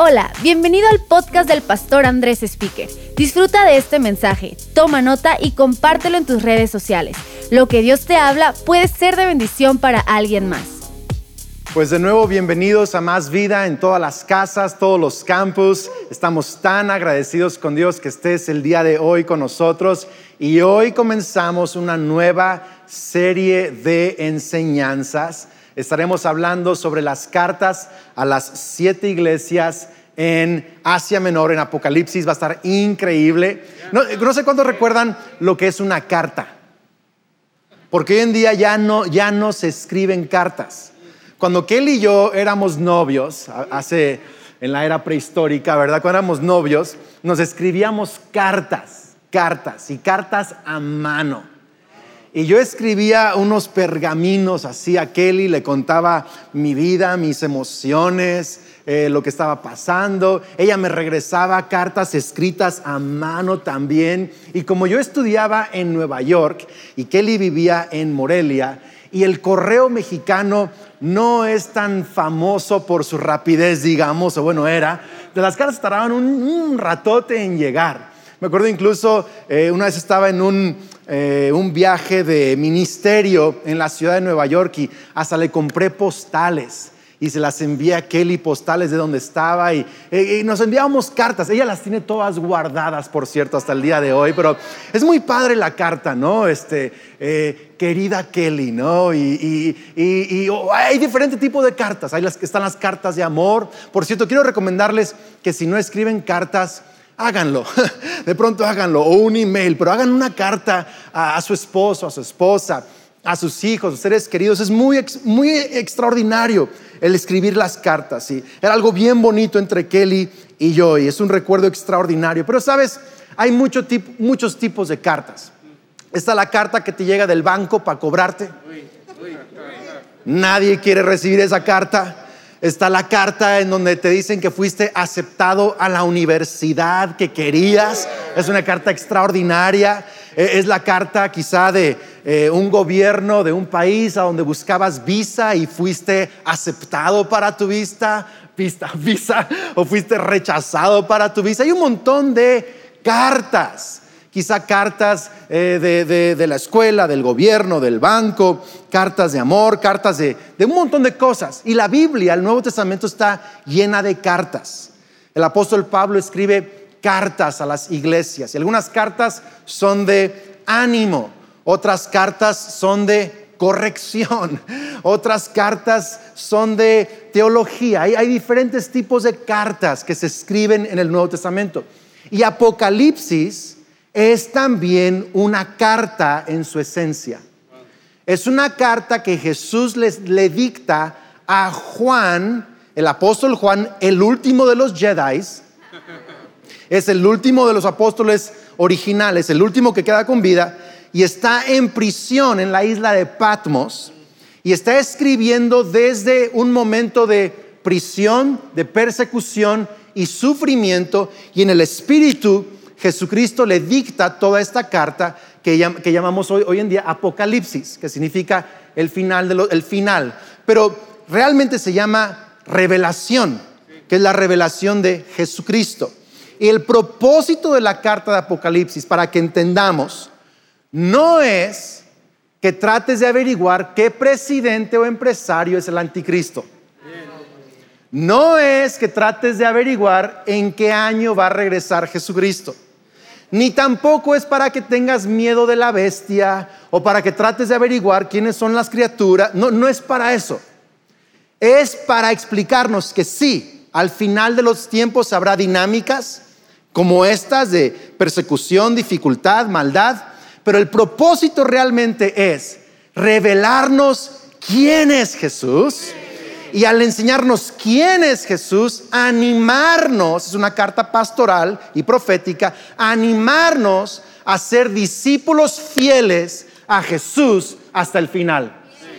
Hola, bienvenido al podcast del pastor Andrés Speaker. Disfruta de este mensaje, toma nota y compártelo en tus redes sociales. Lo que Dios te habla puede ser de bendición para alguien más. Pues de nuevo, bienvenidos a Más Vida en todas las casas, todos los campus. Estamos tan agradecidos con Dios que estés el día de hoy con nosotros y hoy comenzamos una nueva serie de enseñanzas estaremos hablando sobre las cartas a las siete iglesias en Asia Menor, en Apocalipsis. Va a estar increíble. No, sé cuántos recuerdan lo que es una carta. Porque hoy en día ya no, ya no se escriben cartas. Cuando Kelly y yo éramos novios, hace en la era prehistórica, ¿verdad? Cuando éramos novios, nos escribíamos cartas, cartas y cartas a mano. Y yo escribía unos pergaminos así a Kelly, le contaba mi vida, mis emociones, eh, lo que estaba pasando. Ella me regresaba cartas escritas a mano también. Y como yo estudiaba en Nueva York y Kelly vivía en Morelia, y el correo mexicano no es tan famoso por su rapidez, digamos, o bueno, era, de las cartas tardaban un, ratote en llegar. Me acuerdo incluso, eh, una vez estaba en un eh, un viaje de ministerio en la ciudad de Nueva York y hasta le compré postales y se las envié a Kelly postales de donde estaba y, nos enviábamos cartas. Ella las tiene todas guardadas, por cierto, hasta el día de hoy, pero es muy padre la carta, ¿no? Este, eh, querida Kelly, ¿no? Y, oh, hay diferentes tipos de cartas. Hay las que están las cartas de amor. Por cierto, quiero recomendarles que si no escriben cartas, háganlo, de pronto háganlo, o un email, pero hagan una carta a, su esposo, a su esposa, a sus hijos, a sus seres queridos. Es muy, muy extraordinario el escribir las cartas. ¿sí? Era algo bien bonito entre Kelly y yo, y es un recuerdo extraordinario. Pero sabes, hay mucho muchos tipos de cartas. Está la carta que te llega del banco para cobrarte. Nadie quiere recibir esa carta. Está la carta en donde te dicen que fuiste aceptado a la universidad que querías. Es una carta extraordinaria. E, es la carta quizá de eh, un gobierno de un país a donde buscabas visa y fuiste aceptado para tu visa, visa, visa o fuiste rechazado para tu visa. Hay un montón de cartas quizá cartas eh, de, la escuela, del gobierno, del banco, cartas de amor, cartas de, de un montón de cosas. Y la Biblia, el Nuevo Testamento está llena de cartas. El apóstol Pablo escribe cartas a las iglesias y algunas cartas son de ánimo, otras cartas son de corrección, otras cartas son de teología. Hay, hay, diferentes tipos de cartas que se escriben en el Nuevo Testamento. Y Apocalipsis es también una carta en su esencia. Es una carta que Jesús le dicta a Juan, el apóstol Juan, el último de los Jedi. Es el último de los apóstoles originales, el último que queda con vida, y está en prisión en la isla de Patmos, y está escribiendo desde un momento de prisión, de persecución y sufrimiento, y en el espíritu Jesucristo le dicta toda esta carta que, llamamos hoy, en día Apocalipsis, que significa el final, de el final. Pero realmente se llama revelación, que es la revelación de Jesucristo. Y el propósito de la carta de Apocalipsis, para que entendamos, no es que trates de averiguar qué presidente o empresario es el anticristo. No es que trates de averiguar en qué año va a regresar Jesucristo ni tampoco es para que tengas miedo de la bestia o para que trates de averiguar quiénes son las criaturas. No, no es para eso. Es para explicarnos que sí, al final de los tiempos habrá dinámicas como estas de persecución, dificultad, maldad, pero el propósito realmente es revelarnos quién es Jesús y al enseñarnos quién es Jesús, animarnos, es una carta pastoral y profética, animarnos a ser discípulos fieles a Jesús hasta el final.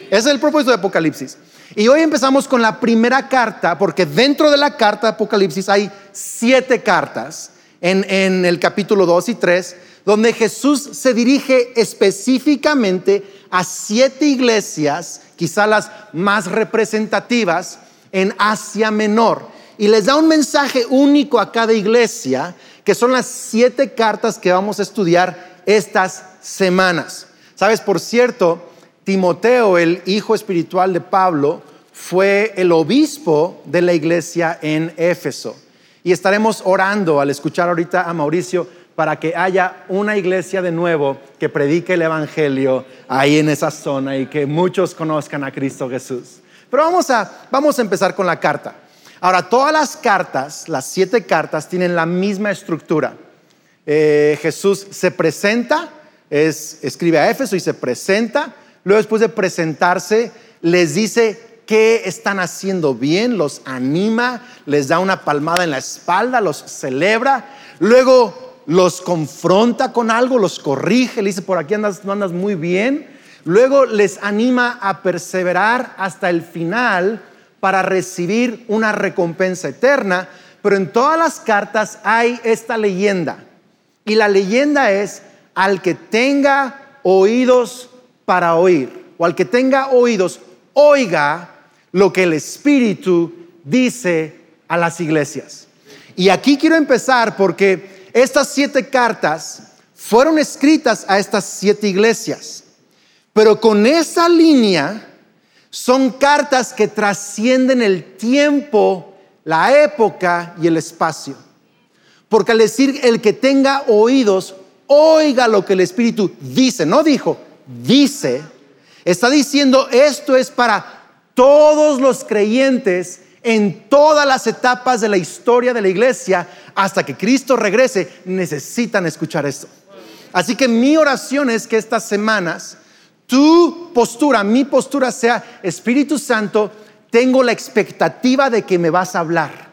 Ese es el propósito de Apocalipsis. Y hoy empezamos con la primera carta, porque dentro de la carta de Apocalipsis hay siete cartas en, el capítulo 2 y 3, donde Jesús se dirige específicamente a siete iglesias quizá las más representativas en Asia Menor. y les da un mensaje único a cada iglesia, que son las siete cartas que vamos a estudiar estas semanas. Sabes, por cierto, Timoteo, el hijo espiritual de Pablo, fue el obispo de la iglesia en Éfeso. Y estaremos orando al escuchar ahorita a Mauricio para que haya una iglesia de nuevo que predique el Evangelio ahí en esa zona y que muchos conozcan a Cristo Jesús. Pero vamos a, vamos a empezar con la carta. Ahora, todas las cartas, las siete cartas, tienen la misma estructura. Eh, Jesús se presenta, es, escribe a Éfeso y se presenta. Luego, después de presentarse, les dice qué están haciendo bien, los anima, les da una palmada en la espalda, los celebra. Luego los confronta con algo, los corrige, le dice, por aquí andas, no andas muy bien. Luego les anima a perseverar hasta el final para recibir una recompensa eterna. Pero en todas las cartas hay esta leyenda. Y la leyenda es al que tenga oídos para oír, o al que tenga oídos, oiga lo que el Espíritu dice a las iglesias. Y aquí quiero empezar porque estas siete cartas fueron escritas a estas siete iglesias, pero con esa línea son cartas que trascienden el tiempo, la época y el espacio. Porque al decir el que tenga oídos, oiga lo que el Espíritu dice, no dijo, dice, está diciendo esto es para todos los creyentes en todas las etapas de la historia de la iglesia hasta que Cristo regrese, necesitan escuchar esto. Así que mi oración es que estas semanas tu postura, mi postura sea, Espíritu Santo, tengo la expectativa de que me vas a hablar.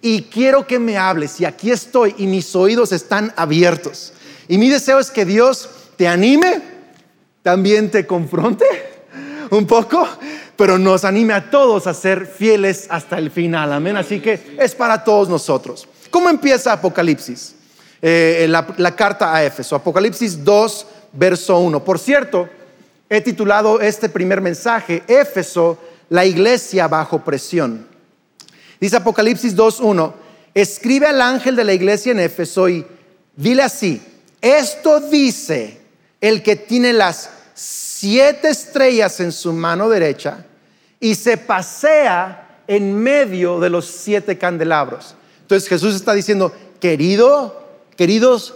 Y quiero que me hables. Y aquí estoy y mis oídos están abiertos. Y mi deseo es que Dios te anime, también te confronte un poco pero nos anime a todos a ser fieles hasta el final. Amén. Así que es para todos nosotros. ¿Cómo empieza Apocalipsis? Eh, la, la, carta a Éfeso. Apocalipsis 2, verso 1. Por cierto, he titulado este primer mensaje, Éfeso, la iglesia bajo presión. Dice Apocalipsis 2, 1. Escribe al ángel de la iglesia en Éfeso y dile así, esto dice el que tiene las siete estrellas en su mano derecha y se pasea en medio de los siete candelabros. Entonces Jesús está diciendo, querido, queridos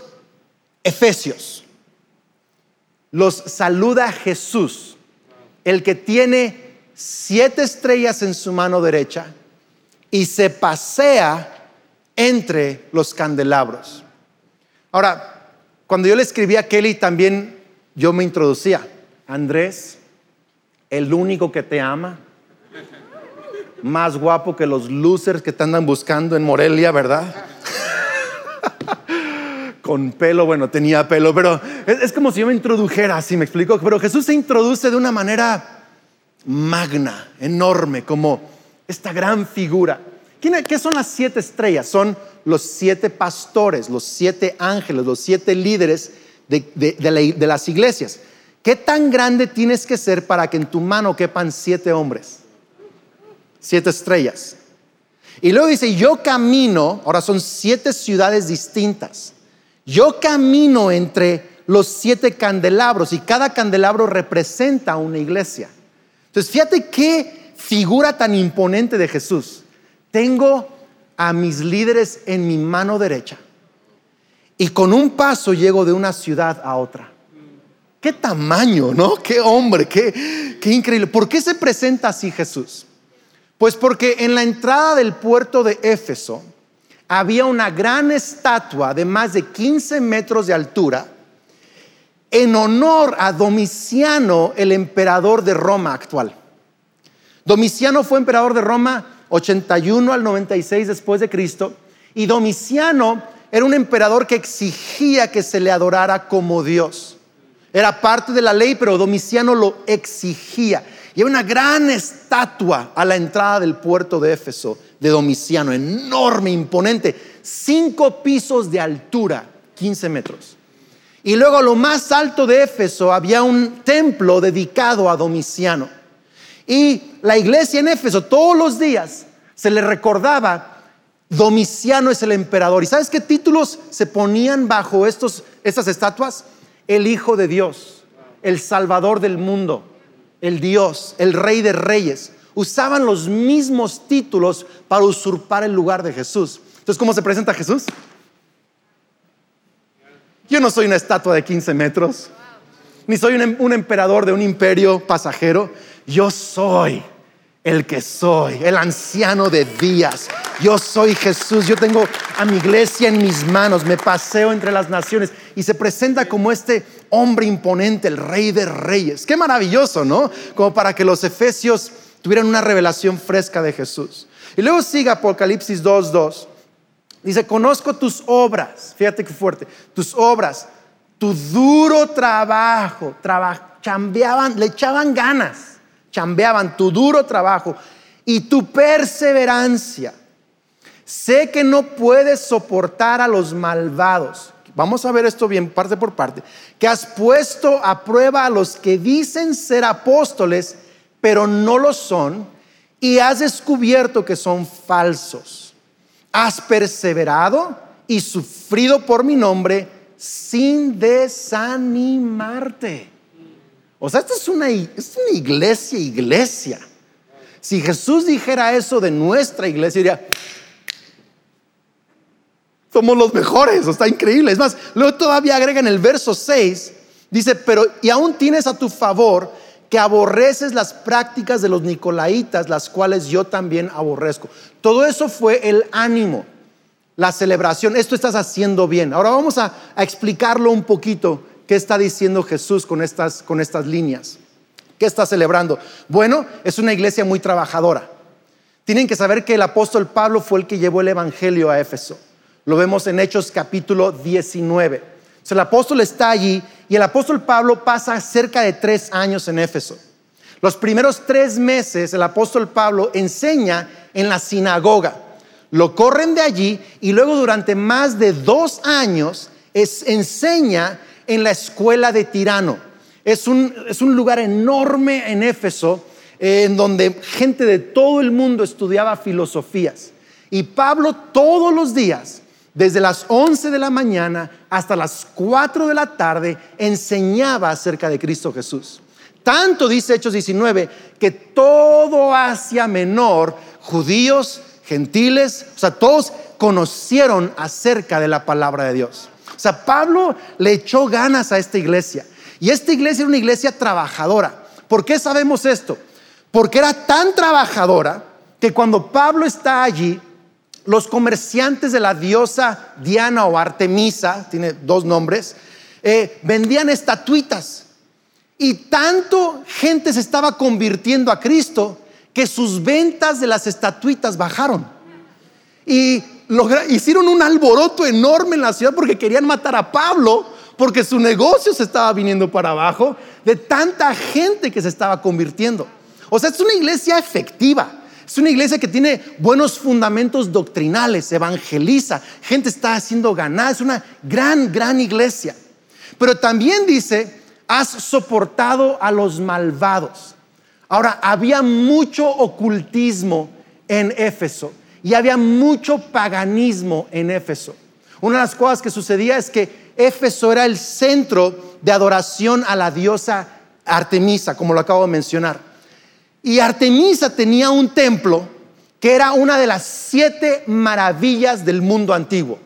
Efesios, los saluda Jesús, el que tiene siete estrellas en su mano derecha y se pasea entre los candelabros. Ahora, cuando yo le escribí a Kelly también yo me introducía, Andrés, el único que te ama, más guapo que los losers que te andan buscando en Morelia, ¿verdad? Con pelo, bueno, tenía pelo, pero es, como si yo me introdujera, así me explico. Pero Jesús se introduce de una manera magna, enorme, como esta gran figura. ¿Qué son las siete estrellas? Son los siete pastores, los siete ángeles, los siete líderes de las iglesias. ¿Qué tan grande tienes que ser para que en tu mano quepan siete hombres? Siete estrellas. Y luego dice, yo camino, ahora son siete ciudades distintas. Yo camino entre los siete candelabros y cada candelabro representa una iglesia. Entonces, fíjate qué figura tan imponente de Jesús. Tengo a mis líderes en mi mano derecha y con un paso llego de una ciudad a otra. Qué tamaño, ¿no? Qué hombre, qué, qué increíble. ¿Por qué se presenta así Jesús? Pues porque en la entrada del puerto de Éfeso había una gran estatua de más de 15 metros de altura en honor a Domiciano, el emperador de Roma actual. Domiciano fue emperador de Roma 81 al 96 después de Cristo y Domiciano era un emperador que exigía que se le adorara como Dios. Era parte de la ley, pero Domiciano lo exigía. Y hay una gran estatua a la entrada del puerto de Éfeso de Domiciano, enorme, imponente, cinco pisos de altura, 15 metros. Y luego a lo más alto de Éfeso había un templo dedicado a Domiciano. Y la iglesia en Éfeso todos los días Se le recordaba, Domiciano es el emperador. ¿Y sabes qué títulos se ponían bajo estas estatuas? El Hijo de Dios, el Salvador del mundo, el Dios, el Rey de Reyes. Usaban los mismos títulos para usurpar el lugar de Jesús. Entonces, ¿cómo se presenta Jesús? Yo no soy una estatua de 15 metros, ni soy un, emperador de un imperio pasajero. Yo soy el que soy, el anciano de días. Yo soy Jesús, yo tengo a mi iglesia en mis manos, me paseo entre las naciones y se presenta como este hombre imponente, el rey de reyes. Qué maravilloso, ¿no? Como para que los efesios tuvieran una revelación fresca de Jesús. Y luego sigue Apocalipsis 2.2. Dice, conozco tus obras, fíjate qué fuerte, tus obras, tu duro trabajo, chambeaban, le echaban ganas chambeaban, tu duro trabajo y tu perseverancia. Sé que no puedes soportar a los malvados. Vamos a ver esto bien parte por parte. Que has puesto a prueba a los que dicen ser apóstoles, pero no lo son, y has descubierto que son falsos. Has perseverado y sufrido por mi nombre sin desanimarte. O sea, esta es una, es una iglesia, iglesia. Si Jesús dijera eso de nuestra iglesia, diría, somos los mejores, está increíble. Es más, luego todavía agrega en el verso 6, dice, pero y aún tienes a tu favor que aborreces las prácticas de los nicolaitas, las cuales yo también aborrezco. Todo eso fue el ánimo, la celebración. Esto estás haciendo bien. Ahora vamos a, a explicarlo un poquito ¿Qué está diciendo Jesús con estas, con estas líneas? ¿Qué está celebrando? Bueno, es una iglesia muy trabajadora. Tienen que saber que el apóstol Pablo fue el que llevó el Evangelio a Éfeso. Lo vemos en Hechos capítulo 19. el apóstol está allí y el apóstol Pablo pasa cerca de tres años en Éfeso. Los primeros tres meses el apóstol Pablo enseña en la sinagoga. Lo corren de allí y luego durante más de dos años enseña en la escuela de Tirano. Es un, lugar enorme en Éfeso, eh, en donde gente de todo el mundo estudiaba filosofías. Y Pablo todos los días, desde las 11 de la mañana hasta las 4 de la tarde, enseñaba acerca de Cristo Jesús. Tanto dice Hechos 19 que todo Asia Menor, judíos, gentiles, o sea, todos conocieron acerca de la palabra de Dios. O sea, Pablo le echó ganas a esta iglesia. Y esta iglesia era una iglesia trabajadora. ¿Por qué sabemos esto? Porque era tan trabajadora que cuando Pablo está allí, los comerciantes de la diosa Diana o Artemisa, tiene dos nombres, eh, vendían estatuitas. Y tanto gente se estaba convirtiendo a Cristo que sus ventas de las estatuitas bajaron. Y hicieron un alboroto enorme en la ciudad porque querían matar a Pablo, porque su negocio se estaba viniendo para abajo de tanta gente que se estaba convirtiendo. O sea, es una iglesia efectiva. Es una iglesia que tiene buenos fundamentos doctrinales, evangeliza, gente está haciendo ganar, es una gran, gran iglesia. Pero también dice, has soportado a los malvados. Ahora, había mucho ocultismo en Éfeso y había mucho paganismo en Éfeso. Una de las cosas que sucedía es que Éfeso era el centro de adoración a la diosa Artemisa, como lo acabo de mencionar. Y Artemisa tenía un templo que era una de las siete maravillas del mundo antiguo.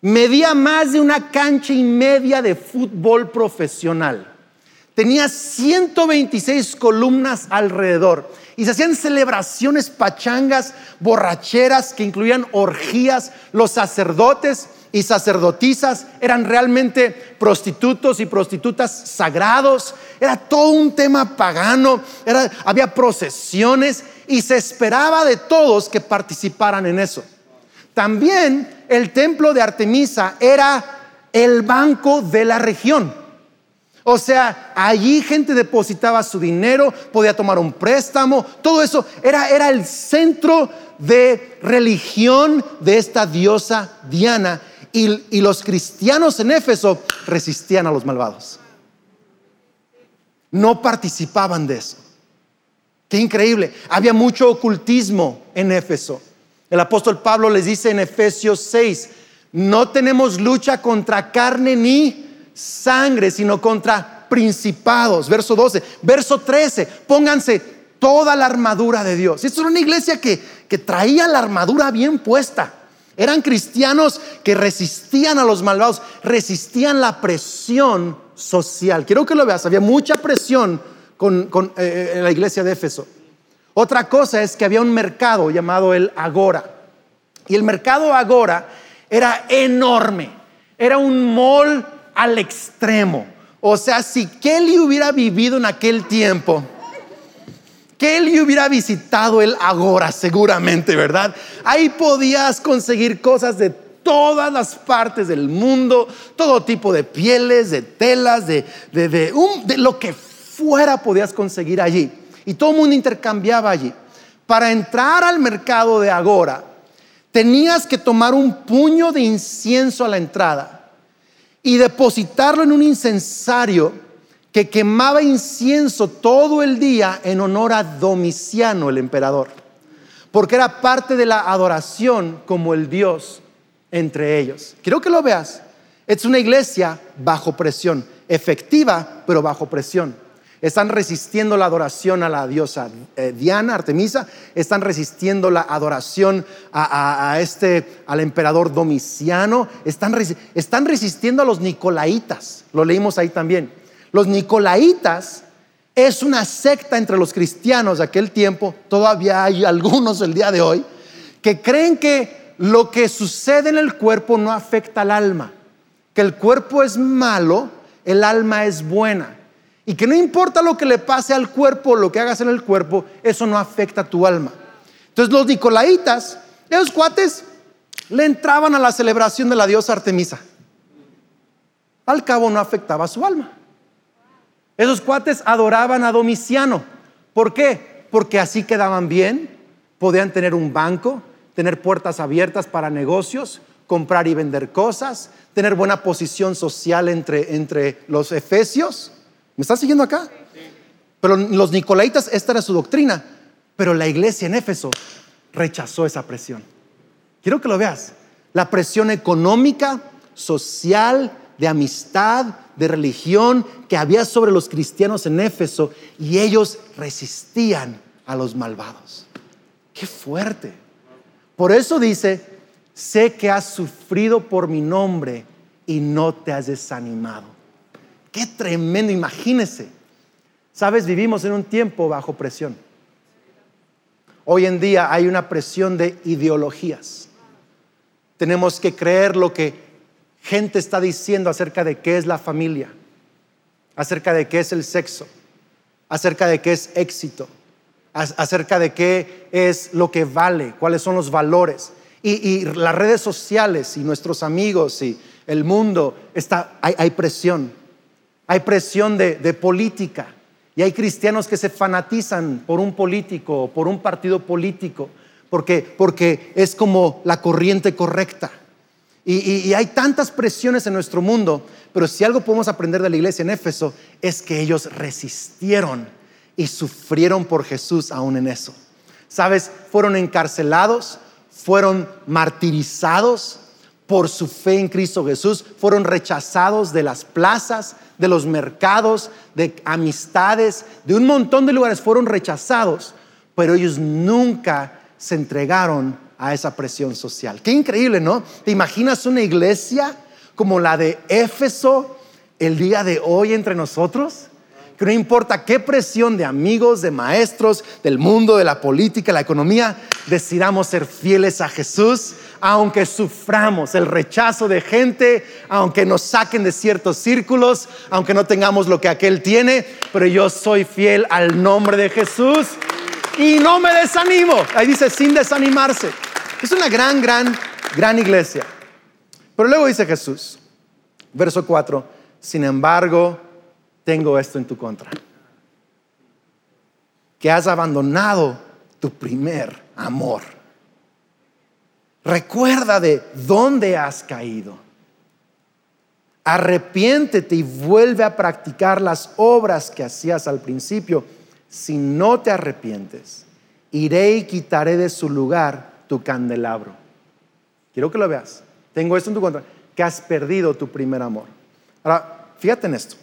Medía más de una cancha y media de fútbol profesional. Tenía 126 columnas alrededor y se hacían celebraciones pachangas, borracheras que incluían orgías. Los sacerdotes y sacerdotisas eran realmente prostitutos y prostitutas sagrados. Era todo un tema pagano, había procesiones y se esperaba de todos que participaran en eso. También el templo de Artemisa era el banco de la región. O sea, allí gente depositaba su dinero, podía tomar un préstamo, todo eso era, era el centro de religión de esta diosa Diana. Y, los cristianos en Éfeso resistían a los malvados. No participaban de eso. Qué increíble. Había mucho ocultismo en Éfeso. El apóstol Pablo les dice en Efesios 6, no tenemos lucha contra carne ni sangre, sino contra principados. Verso 12. Verso 13, pónganse toda la armadura de Dios. Esto era una iglesia que, que traía la armadura bien puesta. Eran cristianos que resistían a los malvados, resistían la presión social. Quiero que lo veas, había mucha presión con, eh, eh, en la iglesia de Éfeso. Otra cosa es que había un mercado llamado el Agora. Y el mercado Agora era enorme. Era un mall al extremo. O sea, si Kelly hubiera vivido en aquel tiempo, Kelly hubiera visitado el Agora seguramente, ¿verdad? Ahí podías conseguir cosas de todas las partes del mundo, todo tipo de pieles, de telas, de, de, de, de lo que fuera podías conseguir allí. Y todo el mundo intercambiaba allí. Para entrar al mercado de Agora, tenías que tomar un puño de incienso a la entrada y depositarlo en un incensario que quemaba incienso todo el día en honor a Domiciano, el emperador, porque era parte de la adoración como el Dios entre ellos. Quiero que lo veas. Es una iglesia bajo presión, efectiva, pero bajo presión. Están resistiendo la adoración a la diosa eh, Diana, Artemisa. Están resistiendo la adoración a, este, al emperador Domiciano. Están, están resistiendo a los nicolaitas. Lo leímos ahí también. Los nicolaitas es una secta entre los cristianos de aquel tiempo. Todavía hay algunos el día de hoy que creen que lo que sucede en el cuerpo no afecta al alma. Que el cuerpo es malo, el alma es buena. Y que no importa lo que le pase al cuerpo, lo que hagas en el cuerpo, eso no afecta a tu alma. Entonces los nicolaitas, esos cuates, le entraban a la celebración de la diosa Artemisa. Al cabo no afectaba a su alma. Esos cuates adoraban a Domiciano. ¿Por qué? Porque así quedaban bien, podían tener un banco, tener puertas abiertas para negocios, comprar y vender cosas, tener buena posición social entre, entre los efesios. ¿Me estás siguiendo acá? Pero los nicolaitas, esta era su doctrina, pero la iglesia en Éfeso rechazó esa presión. Quiero que lo veas. La presión económica, social, de amistad, de religión que había sobre los cristianos en Éfeso y ellos resistían a los malvados. Qué fuerte. Por eso dice, sé que has sufrido por mi nombre y no te has desanimado. Qué tremendo, imagínese. Sabes, vivimos en un tiempo bajo presión. Hoy en día hay una presión de ideologías. Tenemos que creer lo que gente está diciendo acerca de qué es la familia, acerca de qué es el sexo, acerca de qué es éxito, acerca de qué es lo que vale, cuáles son los valores. Y, las redes sociales y nuestros amigos y el mundo, está, hay presión. Hay presión de, política y hay cristianos que se fanatizan por un político o por un partido político porque, porque es como la corriente correcta. Y, hay tantas presiones en nuestro mundo, pero si algo podemos aprender de la iglesia en Éfeso es que ellos resistieron y sufrieron por Jesús aún en eso. ¿Sabes? Fueron encarcelados, fueron martirizados por su fe en Cristo Jesús, fueron rechazados de las plazas, de los mercados, de amistades, de un montón de lugares fueron rechazados, pero ellos nunca se entregaron a esa presión social. Qué increíble, ¿no? ¿Te imaginas una iglesia como la de Éfeso el día de hoy entre nosotros? Que no importa qué presión de amigos, de maestros, del mundo, de la política, la economía, decidamos ser fieles a Jesús aunque suframos el rechazo de gente, aunque nos saquen de ciertos círculos, aunque no tengamos lo que aquel tiene, pero yo soy fiel al nombre de Jesús y no me desanimo. Ahí dice, sin desanimarse. Es una gran, gran, gran iglesia. Pero luego dice Jesús, verso 4, sin embargo, tengo esto en tu contra. Que has abandonado tu primer amor. Recuerda de dónde has caído. Arrepiéntete y vuelve a practicar las obras que hacías al principio. Si no te arrepientes, iré y quitaré de su lugar tu candelabro. Quiero que lo veas. Tengo esto en tu contra, que has perdido tu primer amor. Ahora, fíjate en esto.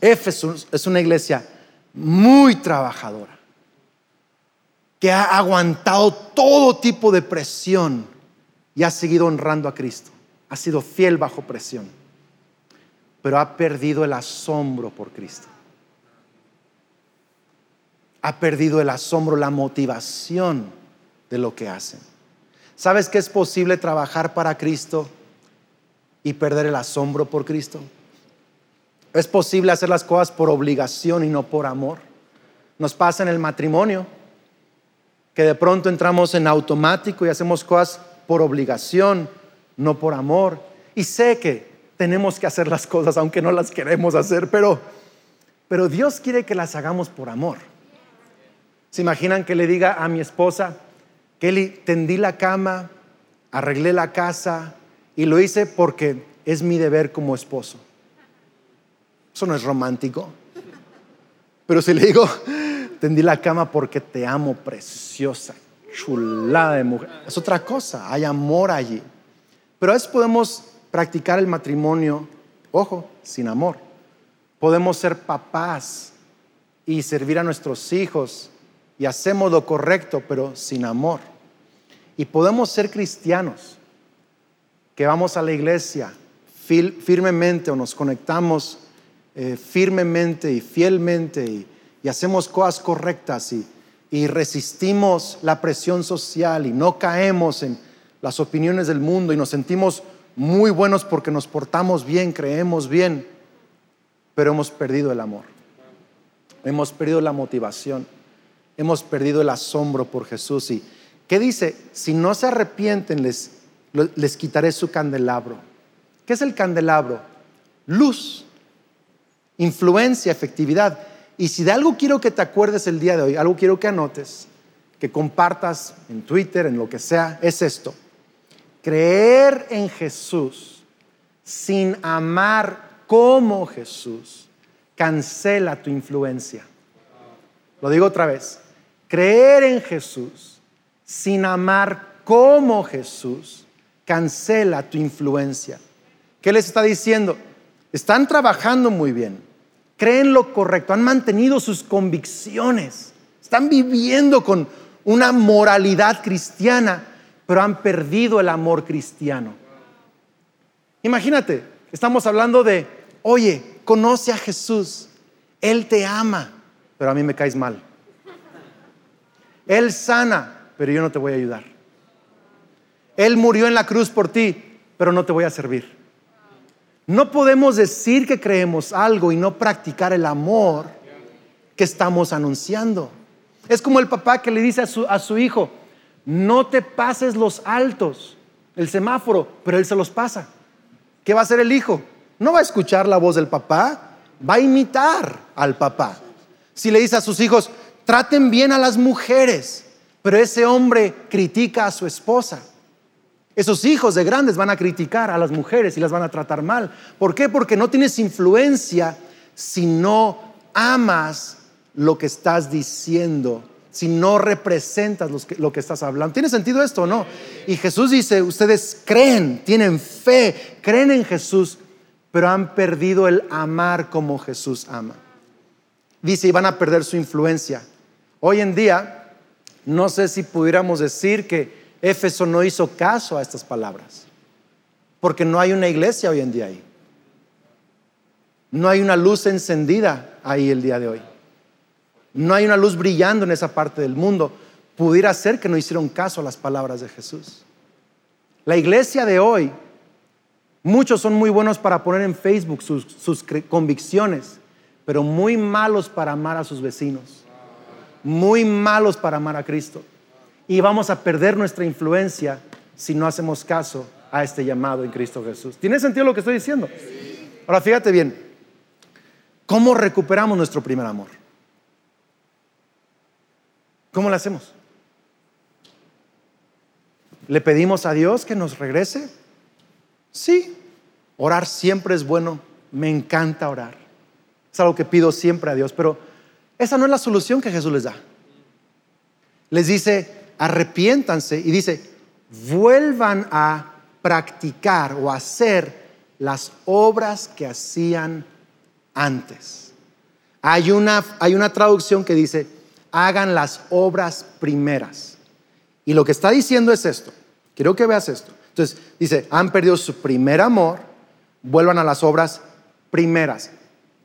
Éfeso es una iglesia muy trabajadora, que ha aguantado todo tipo de presión y ha seguido honrando a Cristo. Ha sido fiel bajo presión, pero ha perdido el asombro por Cristo. Ha perdido el asombro, la motivación de lo que hacen. ¿Sabes que es posible trabajar para Cristo y perder el asombro por Cristo? Es posible hacer las cosas por obligación y no por amor. Nos pasa en el matrimonio, que de pronto entramos en automático y hacemos cosas por obligación, no por amor. Y sé que tenemos que hacer las cosas aunque no las queremos hacer, pero, pero Dios quiere que las hagamos por amor. ¿Se imaginan que le diga a mi esposa, Kelly, tendí la cama, arreglé la casa y lo hice porque es mi deber como esposo? Eso no es romántico. Pero si le digo, tendí la cama porque te amo, preciosa, chulada de mujer, es otra cosa, hay amor allí. Pero a veces podemos practicar el matrimonio, ojo, sin amor. Podemos ser papás y servir a nuestros hijos y hacemos lo correcto, pero sin amor. Y podemos ser cristianos, que vamos a la iglesia firmemente o nos conectamos eh, firmemente y fielmente y, hacemos cosas correctas y, y resistimos la presión social y no caemos en las opiniones del mundo y nos sentimos muy buenos porque nos portamos bien, creemos bien, pero hemos perdido el amor, hemos perdido la motivación, hemos perdido el asombro por Jesús. ¿Y qué dice? Si no se arrepienten, les, les quitaré su candelabro. ¿Qué es el candelabro? Luz influencia, efectividad. Y si de algo quiero que te acuerdes el día de hoy, algo quiero que anotes, que compartas en Twitter, en lo que sea, es esto. Creer en Jesús sin amar como Jesús cancela tu influencia. Lo digo otra vez. Creer en Jesús sin amar como Jesús cancela tu influencia. ¿Qué les está diciendo? Están trabajando muy bien creen lo correcto, han mantenido sus convicciones, están viviendo con una moralidad cristiana, pero han perdido el amor cristiano. Imagínate, estamos hablando de, oye, conoce a Jesús, Él te ama, pero a mí me caes mal. Él sana, pero yo no te voy a ayudar. Él murió en la cruz por ti, pero no te voy a servir. No podemos decir que creemos algo y no practicar el amor que estamos anunciando. Es como el papá que le dice a su, hijo, no te pases los altos, el semáforo, pero él se los pasa. ¿Qué va a hacer el hijo? No va a escuchar la voz del papá, va a imitar al papá. Si le dice a sus hijos, traten bien a las mujeres, pero ese hombre critica a su esposa. Esos hijos de grandes van a criticar a las mujeres y las van a tratar mal. ¿Por qué? Porque no tienes influencia si no amas lo que estás diciendo, si no representas lo que estás hablando. ¿Tiene sentido esto o no? Y Jesús dice, ustedes creen, tienen fe, creen en Jesús, pero han perdido el amar como Jesús ama. Dice, y van a perder su influencia. Hoy en día, no sé si pudiéramos decir que Éfeso no hizo caso a estas palabras, porque no hay una iglesia hoy en día ahí. No hay una luz encendida ahí el día de hoy. No hay una luz brillando en esa parte del mundo. Pudiera ser que no hicieron caso a las palabras de Jesús. La iglesia de hoy, muchos son muy buenos para poner en Facebook sus, sus convicciones, pero muy malos para amar a sus vecinos, muy malos para amar a Cristo y vamos a perder nuestra influencia si no hacemos caso a este llamado en Cristo Jesús. ¿Tiene sentido lo que estoy diciendo? Ahora fíjate bien, ¿cómo recuperamos nuestro primer amor? ¿Cómo lo hacemos? ¿Le pedimos a Dios que nos regrese? Sí, orar siempre es bueno, me encanta orar. Es algo que pido siempre a Dios, pero Esa no es la solución que Jesús les da. Les dice, arrepiéntanse y dice, vuelvan a practicar o hacer las obras que hacían antes. Hay una, hay una traducción que dice, hagan las obras primeras. Y lo que está diciendo es esto. Quiero que veas esto. Entonces, dice, han perdido su primer amor, vuelvan a las obras primeras.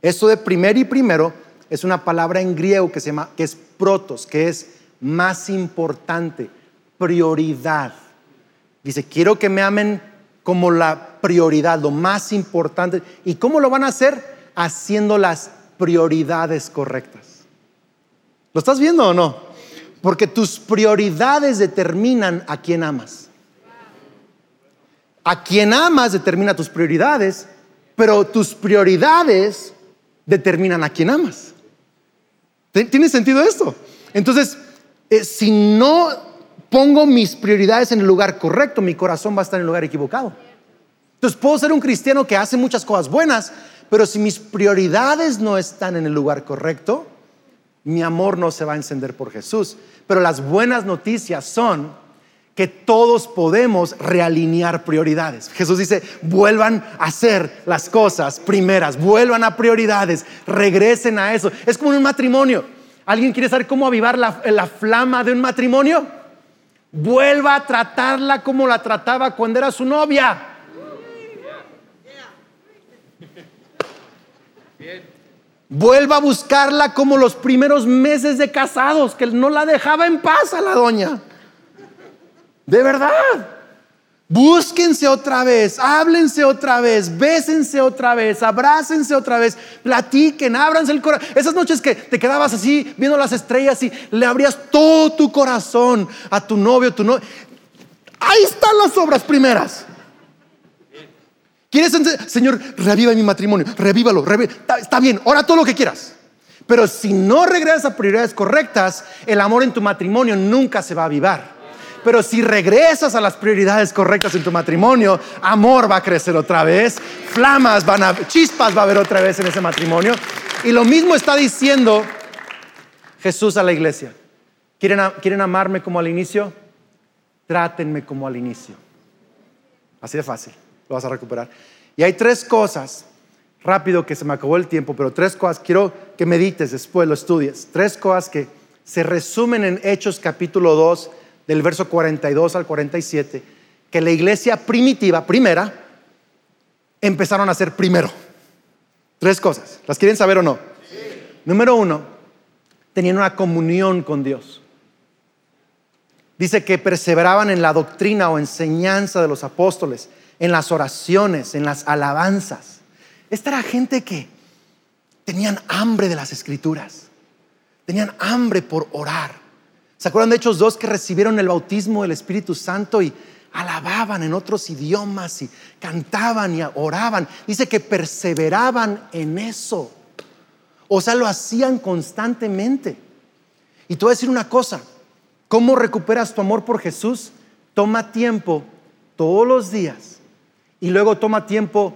Esto de primer y primero es una palabra en griego que se llama, que es protos, que es más importante, prioridad. Dice, quiero que me amen como la prioridad, lo más importante. ¿Y cómo lo van a hacer? Haciendo las prioridades correctas. ¿Lo estás viendo o no? Porque tus prioridades determinan a quién amas. A quien amas determina tus prioridades, pero tus prioridades determinan a quién amas. ¿Tiene sentido esto? Entonces, eh, si no pongo mis prioridades en el lugar correcto, mi corazón va a estar en el lugar equivocado. Entonces, puedo ser un cristiano que hace muchas cosas buenas, pero si mis prioridades no están en el lugar correcto, mi amor no se va a encender por Jesús. Pero las buenas noticias son que todos podemos realinear prioridades. Jesús dice, vuelvan a hacer las cosas primeras, vuelvan a prioridades, regresen a eso. Es como en un matrimonio. ¿Alguien quiere saber cómo avivar la, la flama de un matrimonio? Vuelva a tratarla como la trataba cuando era su novia. Vuelva a buscarla como los primeros meses de casados, que no la dejaba en paz a la doña. De verdad. Búsquense otra vez, háblense otra vez, bésense otra vez, abrácense otra vez, platiquen, ábranse el corazón. Esas noches que te quedabas así viendo las estrellas y le abrías todo tu corazón a tu novio, tu novio. Ahí están las obras primeras. ¿Quieres, Señor, reviva mi matrimonio? Revívalo, Está, bien, ora todo lo que quieras. Pero si no regresas a prioridades correctas, el amor en tu matrimonio nunca se va a avivar. Pero si regresas a las prioridades correctas en tu matrimonio, amor va a crecer otra vez, flamas van a, chispas va a haber otra vez en ese matrimonio. Y lo mismo está diciendo Jesús a la iglesia. ¿Quieren, ¿Quieren amarme como al inicio? Trátenme como al inicio. Así de fácil lo vas a recuperar. Y hay tres cosas, rápido que se me acabó el tiempo, pero tres cosas, quiero que medites después, lo estudies. Tres cosas que se resumen en Hechos capítulo 2, del verso 42 al 47, que la iglesia primitiva, primera, empezaron a hacer primero. Tres cosas. ¿Las quieren saber o no? Número uno, tenían una comunión con Dios. Dice que perseveraban en la doctrina o enseñanza de los apóstoles en las oraciones, en las alabanzas. Esta era gente que tenían hambre de las escrituras, tenían hambre por orar. ¿Se acuerdan de Hechos dos que recibieron el bautismo del Espíritu Santo y alababan en otros idiomas y cantaban y oraban? Dice que perseveraban en eso. O sea, lo hacían constantemente. Y te voy a decir una cosa, ¿cómo recuperas tu amor por Jesús? Toma tiempo todos los días y luego toma tiempo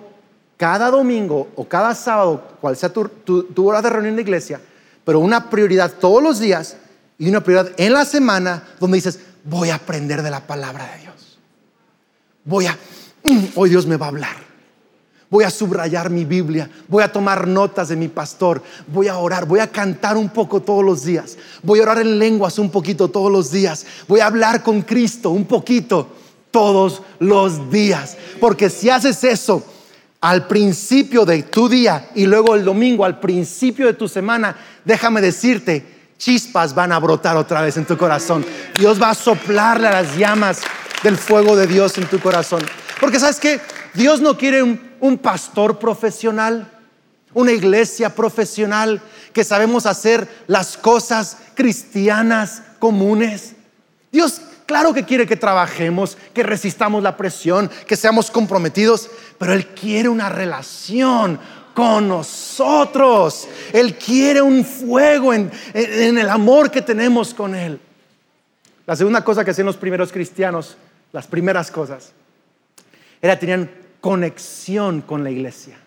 cada domingo o cada sábado, cual sea tu, hora de reunión de iglesia, pero una prioridad todos los días y una prioridad en la semana donde dices, voy a aprender de la palabra de Dios. Voy a, mm, hoy Dios me va a hablar. Voy a subrayar mi Biblia, voy a tomar notas de mi pastor, voy a orar, voy a cantar un poco todos los días, voy a orar en lenguas un poquito todos los días, voy a hablar con Cristo un poquito todos los días. Porque si haces eso al principio de tu día y luego el domingo al principio de tu semana, déjame decirte, chispas van a brotar otra vez en tu corazón. Dios va a soplarle a las llamas del fuego de Dios en tu corazón. Porque sabes que Dios no quiere un, un pastor profesional, una iglesia profesional que sabemos hacer las cosas cristianas comunes. Dios Claro que quiere que trabajemos, que resistamos la presión, que seamos comprometidos, pero Él quiere una relación con nosotros. Él quiere un fuego en, el amor que tenemos con Él. La segunda cosa que hacían los primeros cristianos, las primeras cosas, era tenían conexión con la iglesia.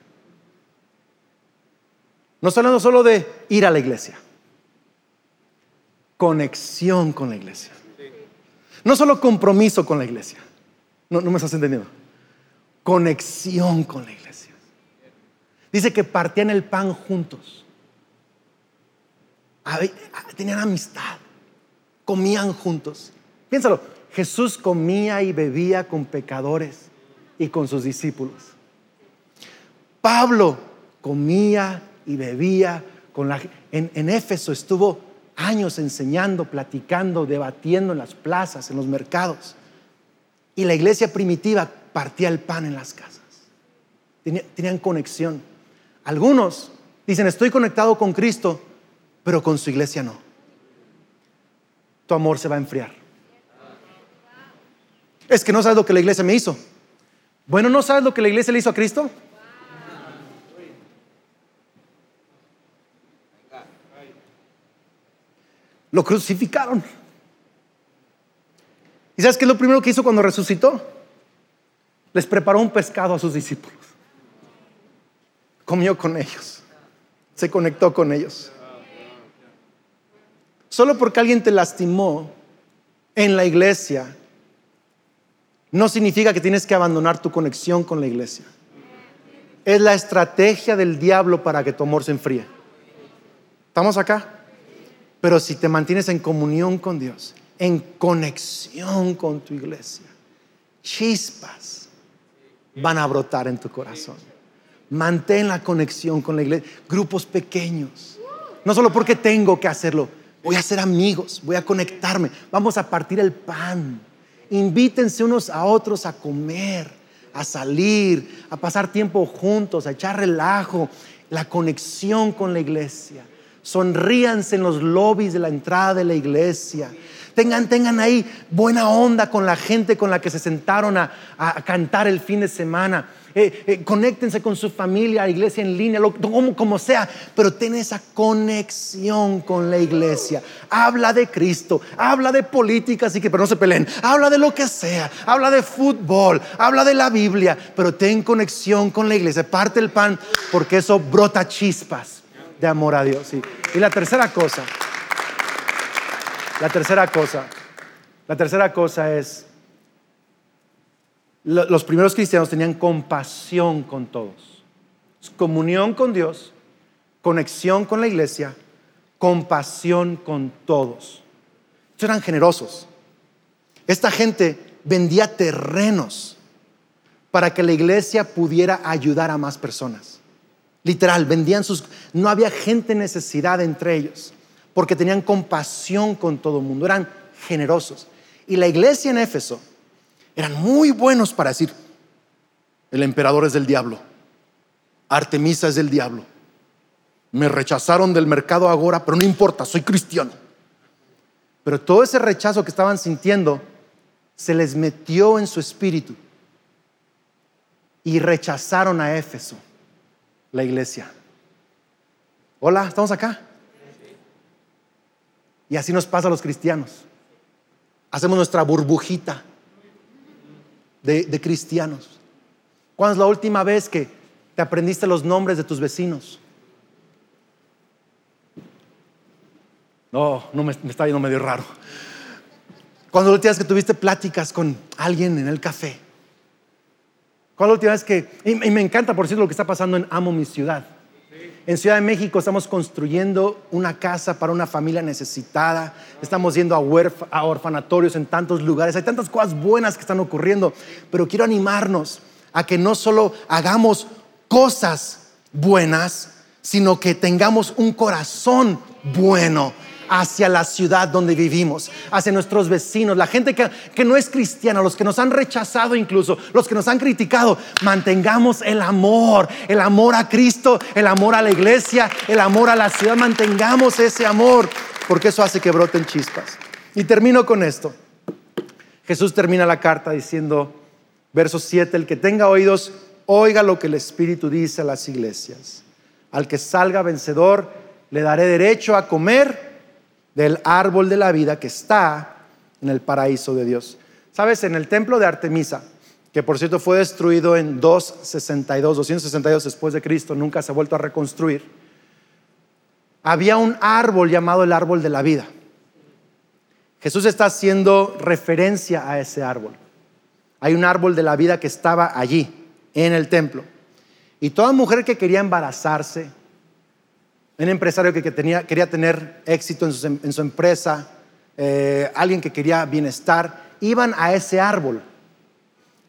No hablando solo de ir a la iglesia, conexión con la iglesia. No solo compromiso con la iglesia. No, no me estás entendiendo. Conexión con la iglesia. Dice que partían el pan juntos. Tenían amistad. Comían juntos. Piénsalo. Jesús comía y bebía con pecadores y con sus discípulos. Pablo comía y bebía con la en, en Éfeso estuvo años enseñando, platicando, debatiendo en las plazas, en los mercados. Y la iglesia primitiva partía el pan en las casas. Tenían conexión. Algunos dicen, estoy conectado con Cristo, pero con su iglesia no. Tu amor se va a enfriar. Es que no sabes lo que la iglesia me hizo. Bueno, ¿no sabes lo que la iglesia le hizo a Cristo? Lo crucificaron. ¿Y sabes qué es lo primero que hizo cuando resucitó? Les preparó un pescado a sus discípulos. Comió con ellos. Se conectó con ellos. Solo porque alguien te lastimó en la iglesia, no significa que tienes que abandonar tu conexión con la iglesia. Es la estrategia del diablo para que tu amor se enfríe. ¿Estamos acá? Pero si te mantienes en comunión con Dios, en conexión con tu iglesia, chispas van a brotar en tu corazón. Mantén la conexión con la iglesia, grupos pequeños. No solo porque tengo que hacerlo, voy a ser amigos, voy a conectarme, vamos a partir el pan. Invítense unos a otros a comer, a salir, a pasar tiempo juntos, a echar relajo, la conexión con la iglesia. Sonríanse en los lobbies de la entrada de la iglesia. Tengan, tengan ahí buena onda con la gente con la que se sentaron a, cantar el fin de semana. Eh, eh, conéctense con su familia, iglesia en línea, como, como, sea, pero ten esa conexión con la iglesia. Habla de Cristo, habla de política, así que pero no se peleen. Habla de lo que sea, habla de fútbol, habla de la Biblia, pero ten conexión con la iglesia. Parte el pan porque eso brota chispas de amor a Dios. Y la tercera cosa, la tercera cosa, la tercera cosa es, los primeros cristianos tenían compasión con todos. Comunión con Dios, conexión con la iglesia, compasión con todos. Eran generosos. Esta gente vendía terrenos para que la iglesia pudiera ayudar a más personas. Literal, vendían sus... No había gente en necesidad entre ellos, porque tenían compasión con todo el mundo, eran generosos. Y la iglesia en Éfeso eran muy buenos para decir, el emperador es del diablo, Artemisa es del diablo, me rechazaron del mercado ahora, pero no importa, soy cristiano. Pero todo ese rechazo que estaban sintiendo se les metió en su espíritu y rechazaron a Éfeso la iglesia. Hola, ¿estamos acá? Y así nos pasa a los cristianos. Hacemos nuestra burbujita de, cristianos. ¿Cuándo es la última vez que te aprendiste los nombres de tus vecinos? No, no me, está yendo medio raro. Cuando la última vez que tuviste pláticas con alguien en el café? ¿Cuál la última vez que.? Y, me encanta, por cierto, lo que está pasando en Amo mi ciudad. En Ciudad de México estamos construyendo una casa para una familia necesitada. Estamos yendo a, a orfanatorios en tantos lugares. Hay tantas cosas buenas que están ocurriendo. Pero quiero animarnos a que no solo hagamos cosas buenas, sino que tengamos un corazón bueno hacia la ciudad donde vivimos, hacia nuestros vecinos, la gente que, no es cristiana, los que nos han rechazado incluso, los que nos han criticado. Mantengamos el amor, el amor a Cristo, el amor a la iglesia, el amor a la ciudad. Mantengamos ese amor, porque eso hace que broten chispas. Y termino con esto. Jesús termina la carta diciendo, verso 7, el que tenga oídos, oiga lo que el Espíritu dice a las iglesias. Al que salga vencedor, le daré derecho a comer del árbol de la vida que está en el paraíso de Dios. Sabes, en el templo de Artemisa, que por cierto fue destruido en 262, 262 después de Cristo, nunca se ha vuelto a reconstruir, había un árbol llamado el árbol de la vida. Jesús está haciendo referencia a ese árbol. Hay un árbol de la vida que estaba allí, en el templo. Y toda mujer que quería embarazarse, un empresario que quería tener éxito en su, empresa, eh, alguien que quería bienestar, iban a ese árbol.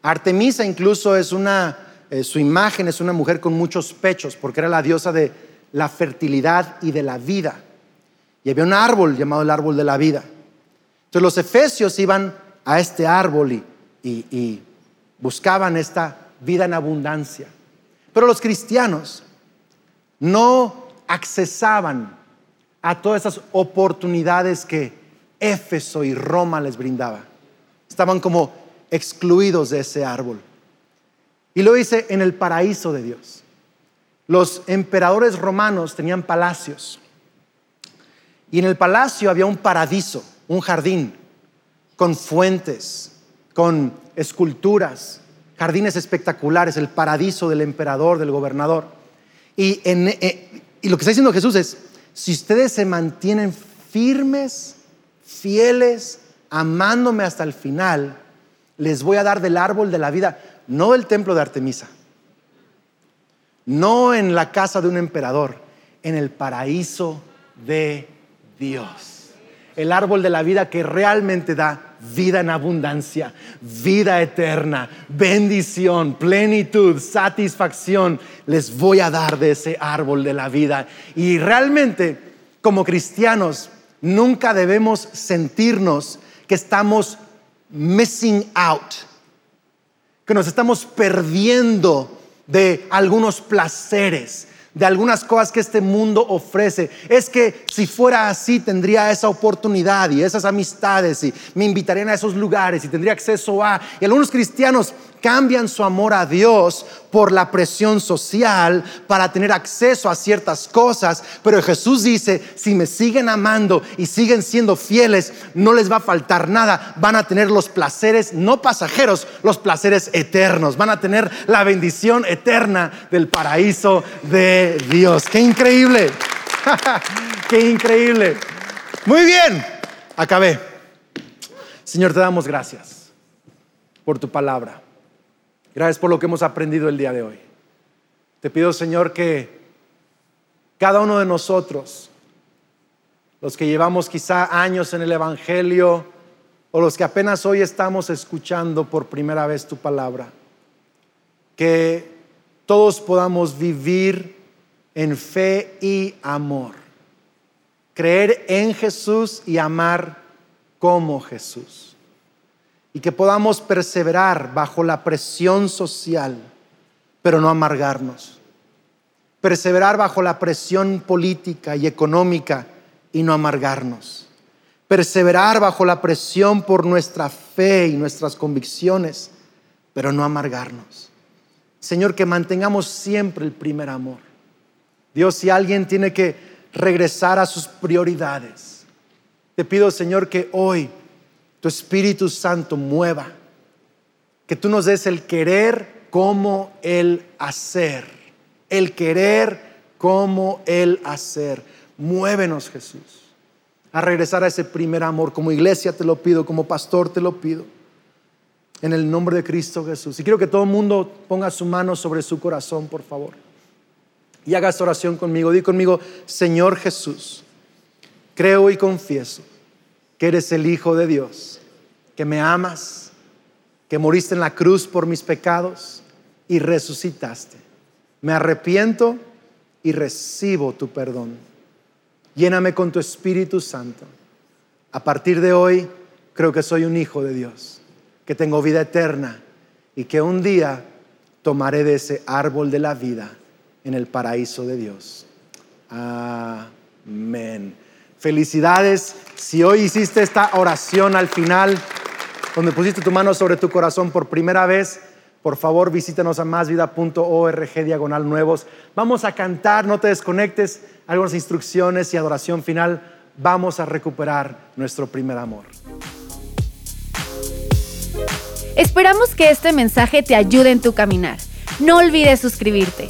Artemisa incluso es una, eh, su imagen es una mujer con muchos pechos, porque era la diosa de la fertilidad y de la vida. Y había un árbol llamado el árbol de la vida. Entonces los efesios iban a este árbol y, buscaban esta vida en abundancia. Pero los cristianos no accesaban a todas esas oportunidades que Éfeso y Roma les brindaba. Estaban como excluidos de ese árbol. Y lo dice en el paraíso de Dios. Los emperadores romanos tenían palacios. Y en el palacio había un paradiso, un jardín, con fuentes, con esculturas, jardines espectaculares, el paradiso del emperador, del gobernador. Y, eh, y lo que está diciendo Jesús es, si ustedes se mantienen firmes, fieles, amándome hasta el final, les voy a dar del árbol de la vida, no del templo de Artemisa, no en la casa de un emperador, en el paraíso de Dios. El árbol de la vida que realmente da vida en abundancia, vida eterna, bendición, plenitud, satisfacción. Les voy a dar de ese árbol de la vida. Y realmente, como cristianos, nunca debemos sentirnos que estamos missing out, que nos estamos perdiendo de algunos placeres, de algunas cosas que este mundo ofrece. Es que si fuera así tendría esa oportunidad y esas amistades y me invitarían a esos lugares y tendría acceso a... Y algunos cristianos cambian su amor a Dios por la presión social para tener acceso a ciertas cosas, pero Jesús dice, si me siguen amando y siguen siendo fieles, no les va a faltar nada, van a tener los placeres no pasajeros, los placeres eternos, van a tener la bendición eterna del paraíso de Dios. ¡Qué increíble! ¡Qué increíble! Muy bien, acabé. Señor, te damos gracias por tu palabra. Gracias por lo que hemos aprendido el día de hoy. Te pido, Señor, que cada uno de nosotros, los que llevamos quizá años en el Evangelio o los que apenas hoy estamos escuchando por primera vez tu palabra, que todos podamos vivir en fe y amor, creer en Jesús y amar como Jesús y que podamos perseverar bajo la presión social, pero no amargarnos. Perseverar bajo la presión política y económica y no amargarnos. Perseverar bajo la presión por nuestra fe y nuestras convicciones, pero no amargarnos. Señor, que mantengamos siempre el primer amor. Dios, si alguien tiene que regresar a sus prioridades, te pido, Señor, que hoy tu Espíritu Santo mueva, que tú nos des el querer como el hacer, el querer como el hacer. Muévenos, Jesús, a regresar a ese primer amor. Como iglesia te lo pido, como pastor te lo pido. En el nombre de Cristo Jesús. Y quiero que todo el mundo ponga su mano sobre su corazón, por favor. Y haga esta oración conmigo. Di conmigo, Señor Jesús, creo y confieso que eres el Hijo de Dios, que me amas, que moriste en la cruz por mis pecados y resucitaste. Me arrepiento y recibo tu perdón. Lléname con tu Espíritu Santo. A partir de hoy creo que soy un hijo de Dios, que tengo vida eterna y que un día tomaré de ese árbol de la vida en el paraíso de Dios. Amén. Felicidades. Si hoy hiciste esta oración al final, donde pusiste tu mano sobre tu corazón por primera vez, por favor visítanos a másvida.org diagonal nuevos. Vamos a cantar, no te desconectes, algunas instrucciones y adoración final. Vamos a recuperar nuestro primer amor. Esperamos que este mensaje te ayude en tu caminar. No olvides suscribirte.